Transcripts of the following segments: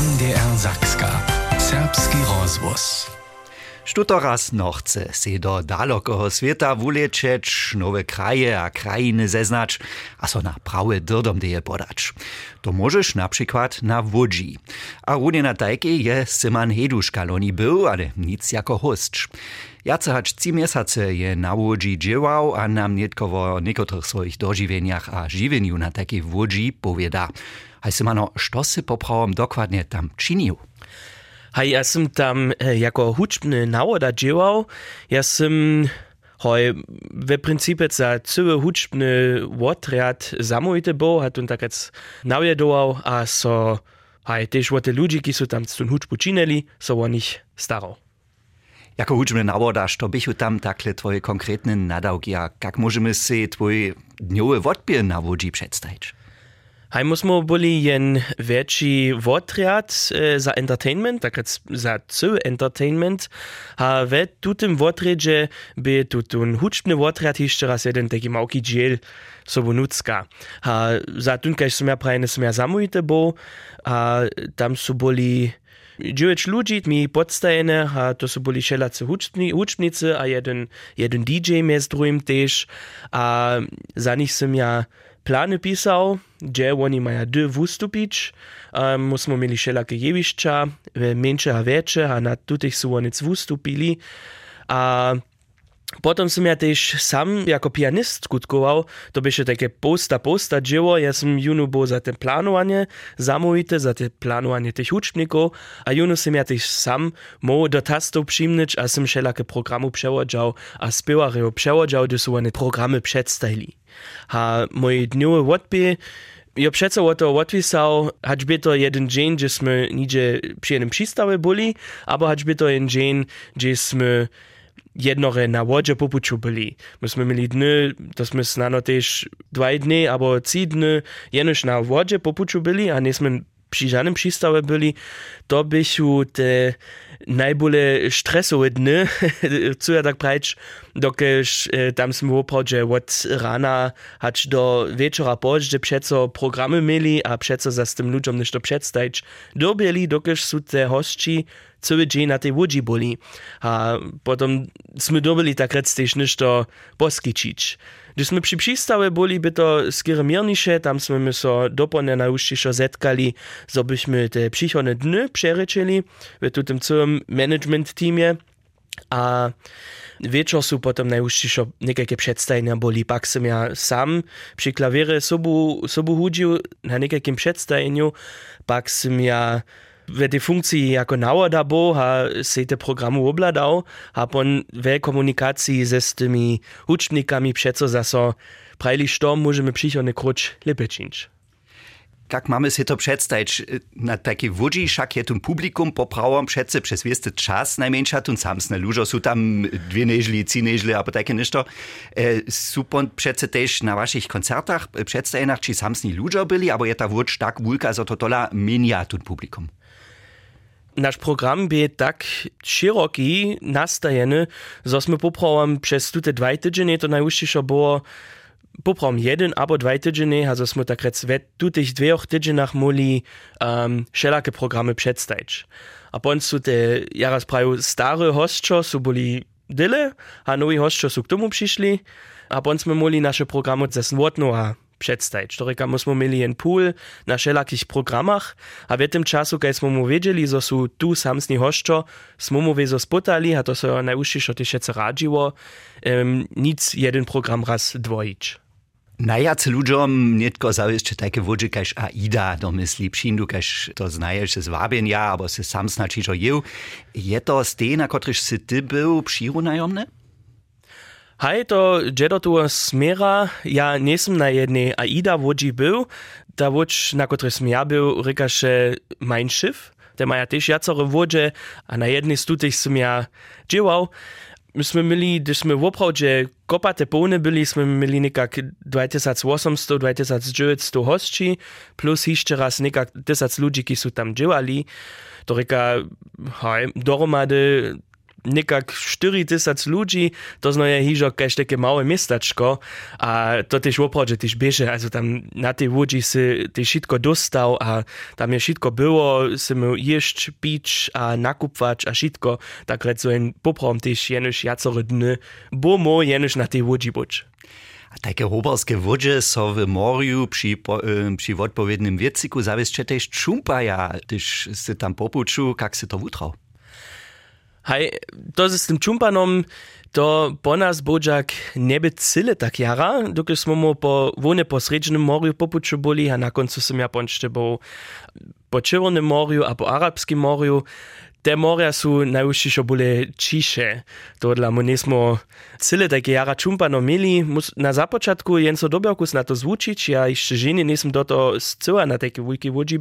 NDR Sachska. Serbski Rozbus. Rozvoz. Štutoraz no chce si do dalokoho sveta vulečeć, nowe kraje a krajiny zeznać, a so na prawe dyrdom deje podać. To możesz na przykład na Łodzi. A runie na tajki je Syman Heduszka loni był, ale nic jako host. Jace hać trzy miesiące je na Łodzi dziełał, a nam nietkowo o niekotrych swoich dożywieniach a żywieniu na takiej Łodzi powieda. Hej Symano, što si poprawom dokładnie tam czynił? Hej, ja sam tam e, jako hučbny nawoda dziełał. Ja sam hoj w principie za cały hučbny odrяд zamójty był, a tu tak nawiedował, a so hej, też o te ludzi, ki są tam z tym hučbu czynili, so o nich starał. Jako hučbny nawodasz, to bychu tam takle twoje konkretne nadawki, a jak możemy sobie twój dniowy odbier na Łodzi przedstawić? Hajmo smo bili jen večji votriad za entertainment, takrat za C entertainment, a v tutem votredže bi tutun hučbne votriad išče raz jeden taki malki džel sobonutska. A za tunkaj jsme ja pravi, ne sem ja bo, a tam so bili dziewięć ludzi, mi podstajene, a to są byli szelacy hucznicy, hučbni, a jeden, jeden DJ mnie z drugim też, a za nich jsem ja plany pisał, gdzie oni mają dy wystupić. Um, myśmy mieli wszelakie jewiszcza, mniejsze a większe, a na tutych są oni wystupili. A Potom som ja też sam jako pianist skutkował, to by się takie posta posta dzieło, ja som junu był za te planowanie zamówite, za te planowanie tych uczników, a junu som ja też sam mógł do tastów przyjmnić, a som wszelakie programy przewodział, a spiewarów przewodział, gdy są one programy przedstawili. A mój dniowy odbie ja přece o to odpisał, hać by to jeden dzień, gdzie sme nigdzie przy jednym przystawie byli, albo hać by to jeden dzień, gdzie sme jednore na wodzie popuczu byli. Myśmy mieli dny, to sme znano też dwa dni, albo trzy dny, jenoż na wodzie popuczu byli, a nie sme przy żadnym przystawie byli, to bychu te najbole stresowe dny, co ja tak prać, dokeż e, tam sme opravdźe od rana hać do wieczora pozdźe przeco programy mieli, a przeco za z tym ludziom nešto przedstawić, dobieli, dokeż są te hostci cały dzień na tej łodzi byli. A potem sme dobili tak rec też nešto poskičić. Gdy sme przy przystawie byli, by to skiery miernisze, tam sme my so dopone najúžšejšo zetkali, byśmy te przychodne dny przeryczyli w tym całym management. A wieczór są potem najúžšejšo niejakie przedstawienia byli, pak som ja sam przy klawierze sobu, sobu hudził na niejakim przedstawieniu, pak som ja w tej funkcji jako nawoda bo, a se te programy obladał, a pon w komunikacji ze z tymi ucznikami przeco zaso prajli, što możemy przychodny krucz lepiej. Jak mamy sobie to przedstawić na takiej wodzi, szak je tym publikum poprawom przece przez wiesty czas najmniejsza, tu samsne lużo, są tam dwie nieźli, trzy nieźli, albo takie ništo. E, są przece też na waszych koncertach, przedstawieniach, czy samsni lużo byli, albo je ta wódź tak wulka, że to tola mienia tym publikum? Nasz program by tak szeroki nastajeny, że sme poprawam przez te dwa tydzienie, to najúžšejšie było poprawam jeden albo dwa tydzienie, a sme tak rec w tych dwóch tydzieniach mogli um, wszelakie programy przedstawić. A są te, ja raz prawie stare hostczo, są byli dyle, a nowi hostczo są k tomu przyszli, a sme mogli nasze programy zesnotno a przedstawić. Toreka myśmy mieli en pool na wszelakich programach, a w tym czasu, kiedy smo mu wiedzieli, że są tu samsni hoszczo, smo mu wiezo spotali, a to so najúžšejšo też jeszcze radziło, um, nic jeden program raz dwojić. Najjacy ludziom nietko zawieszczy takie wodzi, kaž AIDA domyśli, przyjdu, kaž to znajesz z wabienia, albo se sam znaczy, że jeł. Je to z tej, na których si ty był przyrunajomny? Hej, to džedo tu smera, ja nesem na jednej AIDA wodzi był, ta wodź, na której som ja był, rekaše mein Schiff, te maja też jacore wodzie, a na jednej z tutych som ja dziełał. Myśmy mieli, gdyż my w oprawdzie kopate pony byli, jsme mieli nekak 2800-2900 hostci, plus jeszcze raz nekak 1000 ludzi, są tam dziełali. To reka, hej, dohromady nekak 4000 ludzi, to zno je hižo kaž také małe miestačko a to tež opravdu tež beže, also tam na tej łodzi si tež šitko dostal a tam je šitko było, si mu ješť, pić a nakupwać a šitko, tak so en poprom tež jenož jacore dny, bo mo jenož na tej łodzi buč. A takie hoberskie wodzie so w morju przy, po, y, przy odpowiednim wiecyku zawieszcze też czumpaja, gdyż się tam popuczu, jak się to wutrał. Hej, to z tym čumpanom, to po nas bođak ne bi cyle tak jara, dokąd smo mu po wone po sredźnym morju popuču boli, a na koncu sam ja ponšte bo po Červenem morju a po Arabskim morju. Te morja su najúžšie boli čiše. To dla mu nesmo cyle takie jara čumpano mieli. Na započatku jen so dobiakus na to zvučić, ja ešte ženy nesem do to na takie wujki wodzi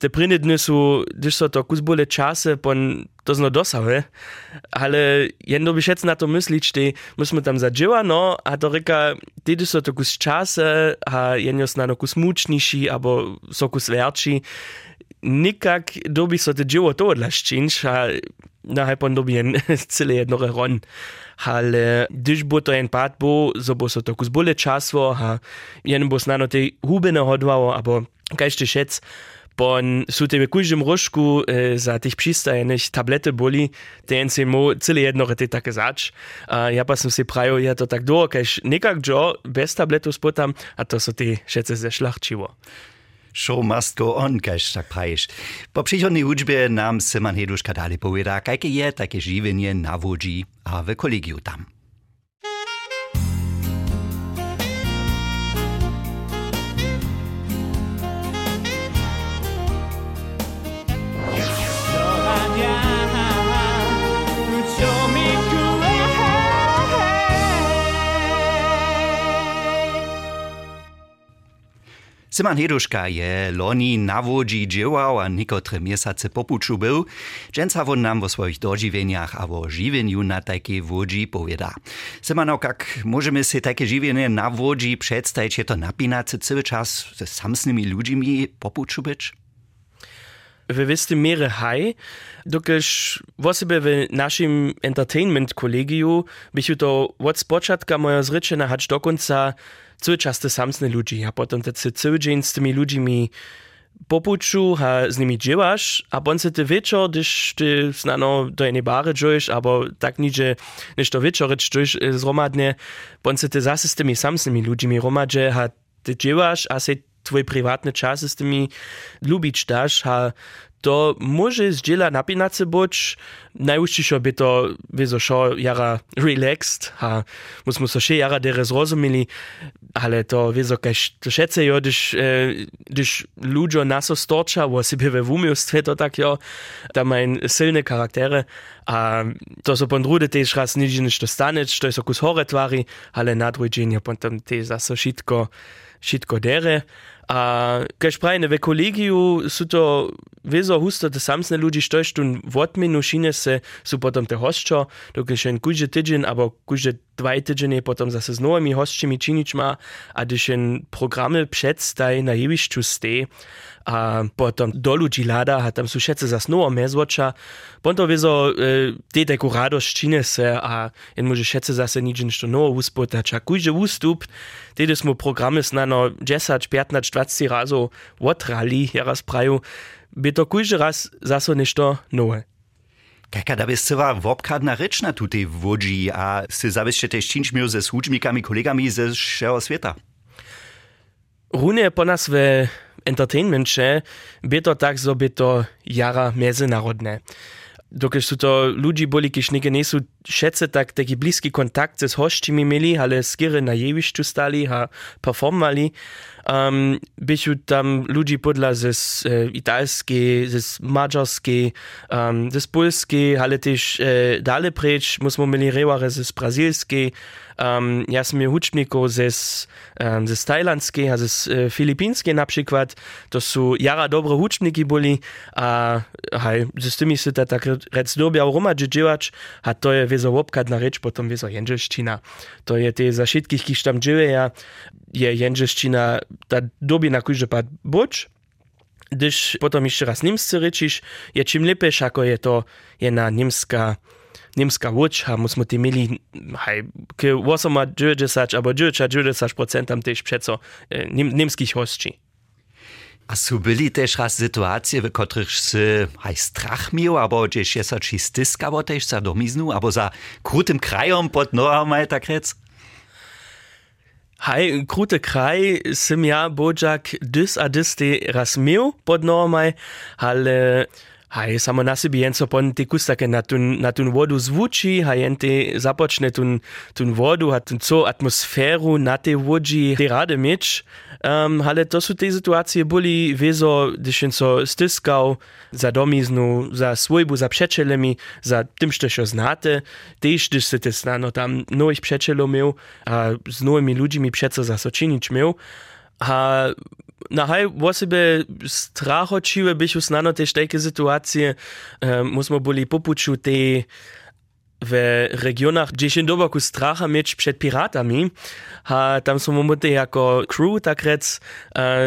te prine dny su, gdyż so to kus czasy, pon to zno ale jedno by na to myślić, że myśmy tam zadziała, no, a to ryka, kiedy so to kus czasy, a jedno snano kus muczniejsi, albo so kus werci, nikak dobi so te dživo to odlaščinš, nahaj pa dobijen cele jedno ron. Hal, eh, když bo to en pad bo, so bo so tako zbolje časvo, ha, jen bo snano te hube nahodvalo, abo kaj še šec, pon su tebe kužem rošku eh, za tih pristajenih tablete boli, te en se mu cele jedno rete take zač. Uh, ja pa sem si pravil, ja to tak do, kajš nekak džo, bez tabletov spotam, a to so te šece zešlahčivo. Show must go on, kaž tak praješ. Po příchodnej hudžbe nám Simon Heduška dali poveda, kajke je také živenie na a v kolegiu tam. Simon Heduška je loni na wodzi dziełał, a niekotre miesiące popuczu był. Dżęca won nam wo swoich dożywieniach a wo żywieniu na takiej wodzi powiada. Simano, jak możemy sobie takie żywienie na wodzi przedstawić, je to napinace cały czas ze samsnymi ludźmi popuczu być? w wistym mierze haj, dokiż wosebie w naszym entertainment kolegiu bychu to od spočatka moja zryczena hać do końca cały czas te samsne ludzi, a potem te cały dzień z tymi ludźmi popuczu, a z nimi dziełasz, a potem ty wieczor, gdyż ty znano do jednej bary dżujesz, albo tak nidzie, niż to wieczor dżujesz zromadnie, potem ty zase z tymi samsnymi ludźmi romadże, a ty dziełasz, a se tvoje privatne čase s tými ľubič dáš a to môže zdieľa napínať sa boč, najúštejšie by to vizo šo jara relaxed a musíme sa še jara dere zrozumili, ale to vizo kaž to šece jo, když, eh, když ľudžo naso storča, vo si by ve vúmiostve to tak jo, tam majú silné charaktere a to so pon drude tež raz nič než to staneš, to je so kus hore tvári, ale na druhý deň je pon tam tež zase šitko. Chit A, kaj pravi, v kolegiju so to vezo husto, da sam se ljudi štoš, tu vodminu šine se so potem te hoščo, dokaj še en kuže tedžen, ali kuže dva tedžen je potem zase z novimi hoščimi činičma, a da še en programe predstaj na jevišču ste, a potem dolu džilada, a tam so še se zasnovo mezvoča, potem to vezo e, te tako radoš čine se, a en može še se zase nič nič novo uspota, ča kuže ustup, tede smo programe snano 10, 15, 20, razo otrali, ja raz praju, by to kuđe raz zase nešto nowe. Kaka da bys cyła wopkadna rzecz na tutej wodzi, a sy zabyście też czynczmił ze służbnikami, kolegami ze wszego świata. Runie po nas w entertainmentcie by to tak, so by to jara międzynarodne. Dokąd są to ludzi boli, kiż nie nie są všetce tak taki bliski kontakt z hościmi mieli, ale skiery na jewiszczu stali, a performali, um, bychu tam ludzi podla ze e, italskiej, ze mađarskiej, um, ze polskiej, ale też e, dalej precz, musimy mieli reware ze brazilskiej, um, ja sam hučnikov ze, um, ze tajlandskiej, a ze e, filipinskiej na przykład, to są jara dobre hučniki boli, a haj, z tymi się tak rec dobiał a to je wiezo łopkadna rzecz, potem wiezo jędzelszczyna. To je te za wszystkich, kiż tam dzieje, je jędzelszczyna ta dobi na kujże pad buč, Gdyż potom jeszcze raz niemscy ryčiš, je čím lepeš, ako je to jedna niemska niemska łódź, a musimy ty mieli hej, k 80 albo 90 procentam też przeco niemskich hostczy. A su byli też raz sytuacje, w których sy haj strach miał, albo gdzieś jest ci styska, bo też za domiznu, albo za krutym krajom pod nohama, tak rec? Hej, krute kraj sim ja bođak dys a dys te raz miał pod nohama, ale Haj, samo na sebi jen so pon te kustake na tun, na tun vodu zvuči, haj jen te započne tun, tun vodu, ha tun co atmosferu na te vodži te rade mieć. Um, ale to su te situacije boli vezo, když jen so stiskał za domiznu, za svojbu, za přečelemi, za tym, što šo znate, tež, když se te snano tam nových přečelov miał, a s novými ľuďmi přeco zasočinič miał, a nahaj osebe strah od šive, biš usnano tež teke situacije, um, smo bili popuču te. W regionach, gdzie się doboku stracha mieć przed piratami, a tam są momoty jako crew, tak rec,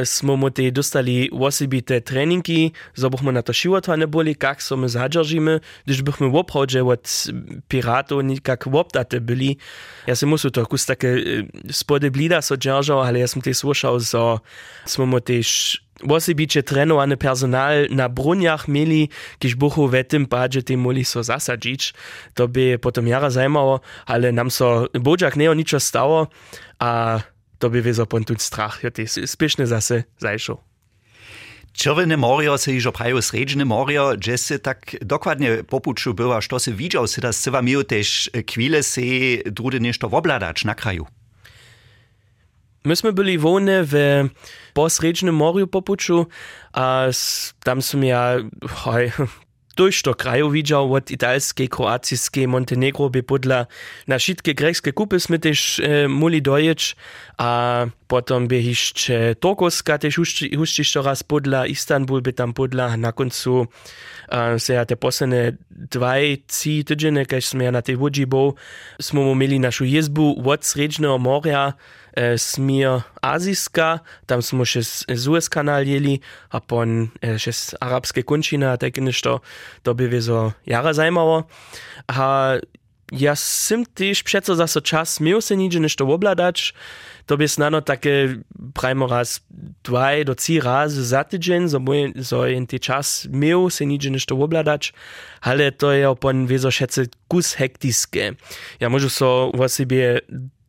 smo moty dostali osobite treningi, zobuchmy na to siłotwane boli, jak so my zadrzimy, gdyż bychmy w obchodzie od piratów woptate byli. Ja się muszę to kus takie spody blida so dzierżał, ale ja sam też słyszał, że moty Wosibiče trenovane personal na brunjach mieli, kiž buchu v tym padzie te moli so zasadzić, to by potom jara zajmało, ale nam so bodziak nie o niczo stało, a to by wiezo pontun strach, ja te spieszne zase zajszło. Czerwone morio se iżo prajo sredźne morio, gdzie se tak dokładnie popuczu była, što se widział, se das cywa miał też chwile se drudy nieszto wobladać na kraju. Myśmy byli wolne w posredźnym morju popuczu, a tam som ja hoj, tuż do kraju widział od italskiej, kroacijskiej, Montenegro by podla na wszystkie greckie kupy sme też e, muli dojeć, a potom by jeszcze Turkowska też huszczysz raz podla, Istanbul by tam podla, na końcu e, se ja te posledne dvaj, trzy tydzienie, keď sme ja na tej łodzi był, sme mieli našu jezbu od Sredźnego morja, e, smir azijska, tam smo še Suez kanal jeli, a pon e, še z arabske končine, a tak nešto, to by wieso jara zajmało. A ja sim też przeco za so czas miał se nidzie nešto obladać, to by snano takie prajmo raz dwaj do trzy razy za tydzień, so, so in te czas miał se nidzie nešto obladać, ale to je opon wieso šece kus hektiske. Ja może so o sobie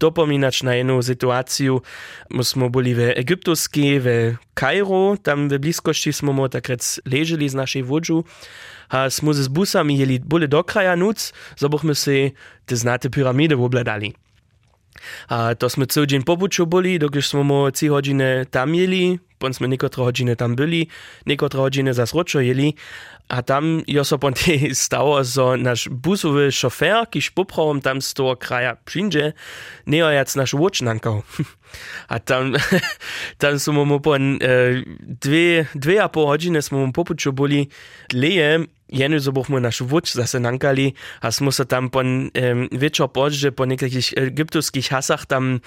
Vstopom inač na eno situaciju. Mi smo bili v Egiptovski, v Kajru, tam v bliskosti smo takrat leželi z našej vodžu. A smo se z busami jeli bolje do kraja noc, zabohme se te znate piramide obladali. A to smo cel dan po buču boli, dokler smo mo tri hodine tam jeli, pon sme niekotre godziny tam byli, niekotre godziny zas jeli, a tam jo so stało, so nasz busowy szofer, kiż poprawom tam z toho kraja przyjdzie, nie ojac nasz łocznankał. A tam, tam smo mu po e, dve, dve a pol hodine smo mu popuču boli leje, jenu zobohmo naš vuč zasenankali, a smo se tam po um, e, večer pođe po nekih egiptovskih hasah tam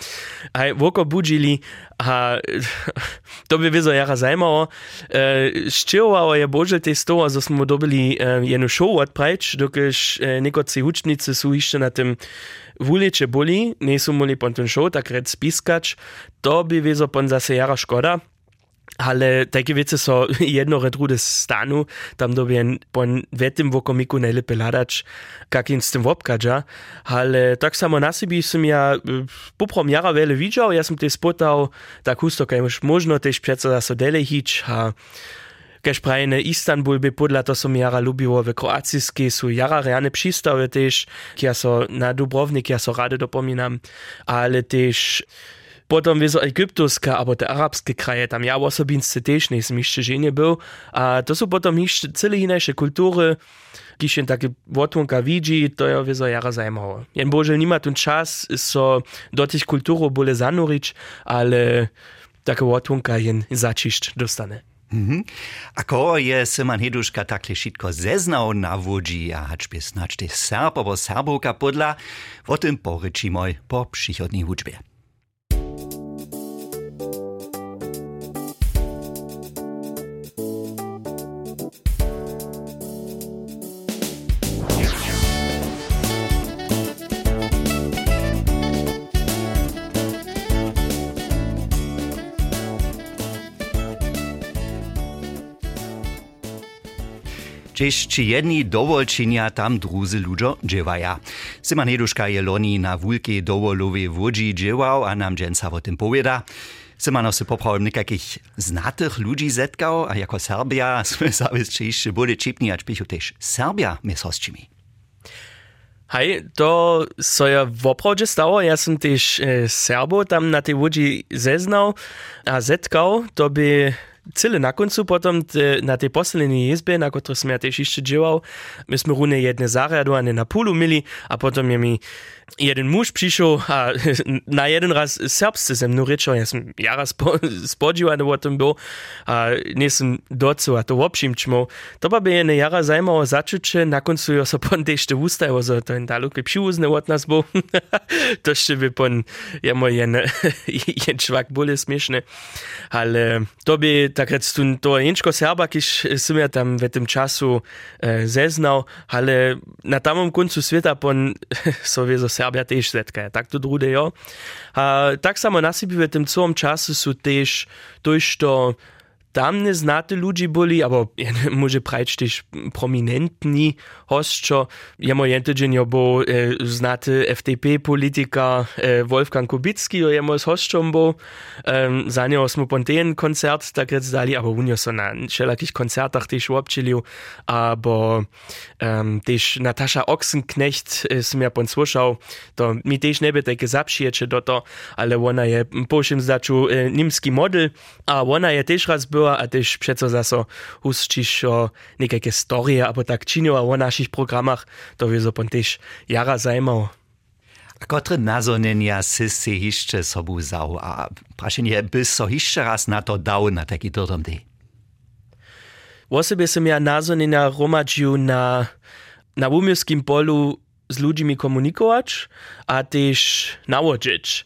aj, voko budžili, a to bi vezo jara zajmalo. E, Ščevalo je bože te stola, da smo dobili um, jenu šov odpreč, dokaj uh, nekoci učnice so išče na tem tym wulicze boli, nie są mogli pon ten show tak rec spiskać, to by wieso pon zase jara szkoda. Ale takie wiece so jedno retrude stanu, tam dobien pon wetim w okomiku najlepiej ladać, jak in z tym wopkadża. Ale tak samo na sobie som ja poprom jara wiele widział, ja som te spotał tak husto, kaj już można też przeco za so dele hić, a Kaž prajne Istanbul by podľa to som jara lubiło w kroacijskiej sú jara reane przystawy też, ja so na Dubrovnik, ja so rade dopominam, ale też Potom wieso egiptovska, albo te arabskie kraje, tam ja osobince też nie jestem jeszcze nie był, a to są potom jeszcze cyle inne kultury, się takie wotłunka widzi, to ja wieso jara zajmowało. Jen Boże nie ma ten czas, so do tych bole zanurić, ale takie wotłunka jen začišć dostane. Mhm. Ako je Simon Heduška takle šitko zeznał na wodzi, a hacz by snacz te Serb albo Serbowka podla, o tym poryczimy po przychodniej hudźbie. Cześć ci jedni dowolčinia tam druzy ludzo dziewaja. Syman Heduszka je loni na wulkiej dowolowej wodzi dziewał, a nam dżęca o tym powieda. Simano se poprawił nikakich znatych ludzi zetkał, a jako Serbia sme zavis češće bude čipni, ač pichu tež hostčimi. Hej, to so ja w oprawdzie stało. Ja som też e, Serbo tam na tej łodzi zeznał, a zetkał, to by Cyle na końcu potom te, na tej poslednej izbie, na której też jeszcze działał, myśmy runy jedne zariadowane na pulu mieli, a potom je mi jeden muž prišiel na jeden raz serbsce ze mnou rečil, ja jara spo, spodívaný o tom bol a nie som docu a to obším čmo. To by je jara zajímavo začuče, na koncu jo so pon ešte ústajo, že to je daleko přiúzne od nás bol. to ešte by pon, je môj jen, jen čvak. Ale to by tak rec to jenčko serba, kiž ja tam v tym času e, zeznal, ale na tamom koncu sveta pon so Serbia też zetkaja. Tak to drude jo. A tak samo na siebie w tym całym czasu są też dość to tam nie znate albo ja może prać też prominentni hostczo. Jemo jentydzień jo był e, znaty FDP polityka e, Wolfgang Kubicki, jo jemo z hostczą był. E, za niego smo pontejen koncert tak rec dali, aber unio so na wszelakich koncertach też łopczylił, aber um, też Natasza Ochsenknecht e, som ja pon słuszał, to mi też nie by takie zapszyjecze do to, ale ona je po czym zaczął e, nimski model, a ona je też raz a też przeco zaso huszczysz o niekajkie storie, albo tak činio o programach, to wie so pon też jara zajmał. A kotre nazonenia si hišće sobu zau, a prašenje, by so raz na to dał na taki dodom dej? Osobie som ja nazonenia romadžiu na, na umielskim polu z ludźmi komunikować, a też nałożyć.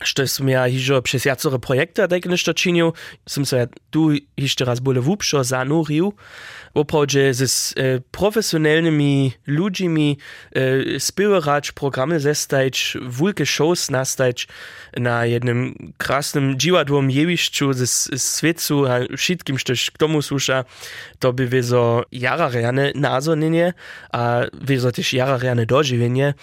Što som ja hižo přes jacore projekty tak nešto činil, som sa ja tu ještě raz bole vúpšo zanuril, opravdu s e, profesionalnymi ludźmi e, spiewać programy zestajć, wulke shows nastajć na jednym krasnym dziwadłom jewiszczu z świecu a wszystkim, štož k tomu słusza, to by wiezo jara reane nazornienie, a wiezo też jara reane dożywienie.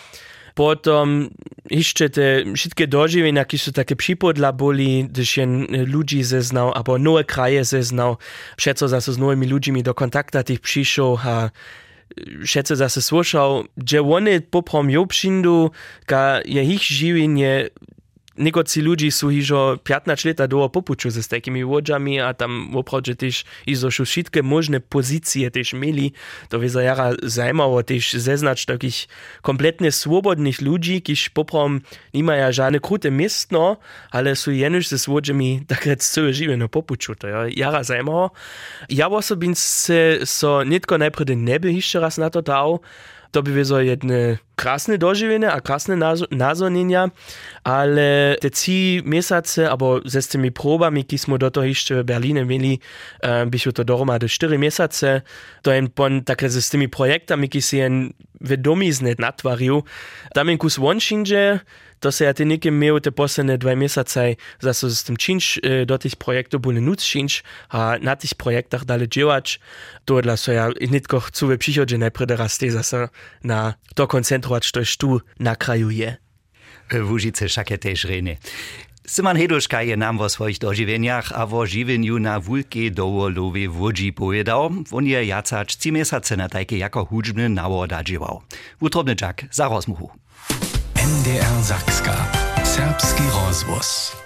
Potom jeszcze te wszystkie dożywienia, jakie są takie przypodla boli, gdyż jen ludzi zeznał, albo nowe kraje zeznał, przeco zase z nowymi ludźmi do kontakta tych przyszł, a všetce zase słyszał, że one poprom ją przyndu, ka je ich żywienie Niekoci ludzi są hižo 15 lata długo popuczu ze takimi łodziami, a tam oprawdzie też izo wszystkie możne pozycje też mieli. To by jara zajmało też zeznać takich kompletnie swobodnych ludzi, którzy poprom nie mają żadne krute miestno, ale są jenuż ze łodziami tak rec całe żywe na popuczu. To ja jara zajmało. Ja osobince so nitko najpierw nie by jeszcze raz na to dał, to by so jedne krasne dożywienie a krasne nazonienia, ale te trzy miesiące, albo z tymi probami, które smo do toho jeszcze w Berlinie mieli, um, byśmy to dohromady cztery miesiące, to jen pon také z tymi projektami, które się jen vedomizne natwarił, tam jen kus wonšinže, to se ja ty nikim miał te posledne dwa miesiące, zase z tym czynsz e, do tych projektów boli nuc czynsz, a na tych projektach dalej działać, to dla so ja nitko chcę w przychodzie najpierw raz zase na to koncentrować, to tu na kraju je. W szakie też rene. Simon Heduška je nam vo svojich doživenjach a vo živenju na wulkiej dowolowej wodzi pojedał. On je jacač trzy miesiące na takie jako hudźbny nawoda dziewał. Utrobny czak za rozmuchu. MDR Sachska. Serbski Rosbus.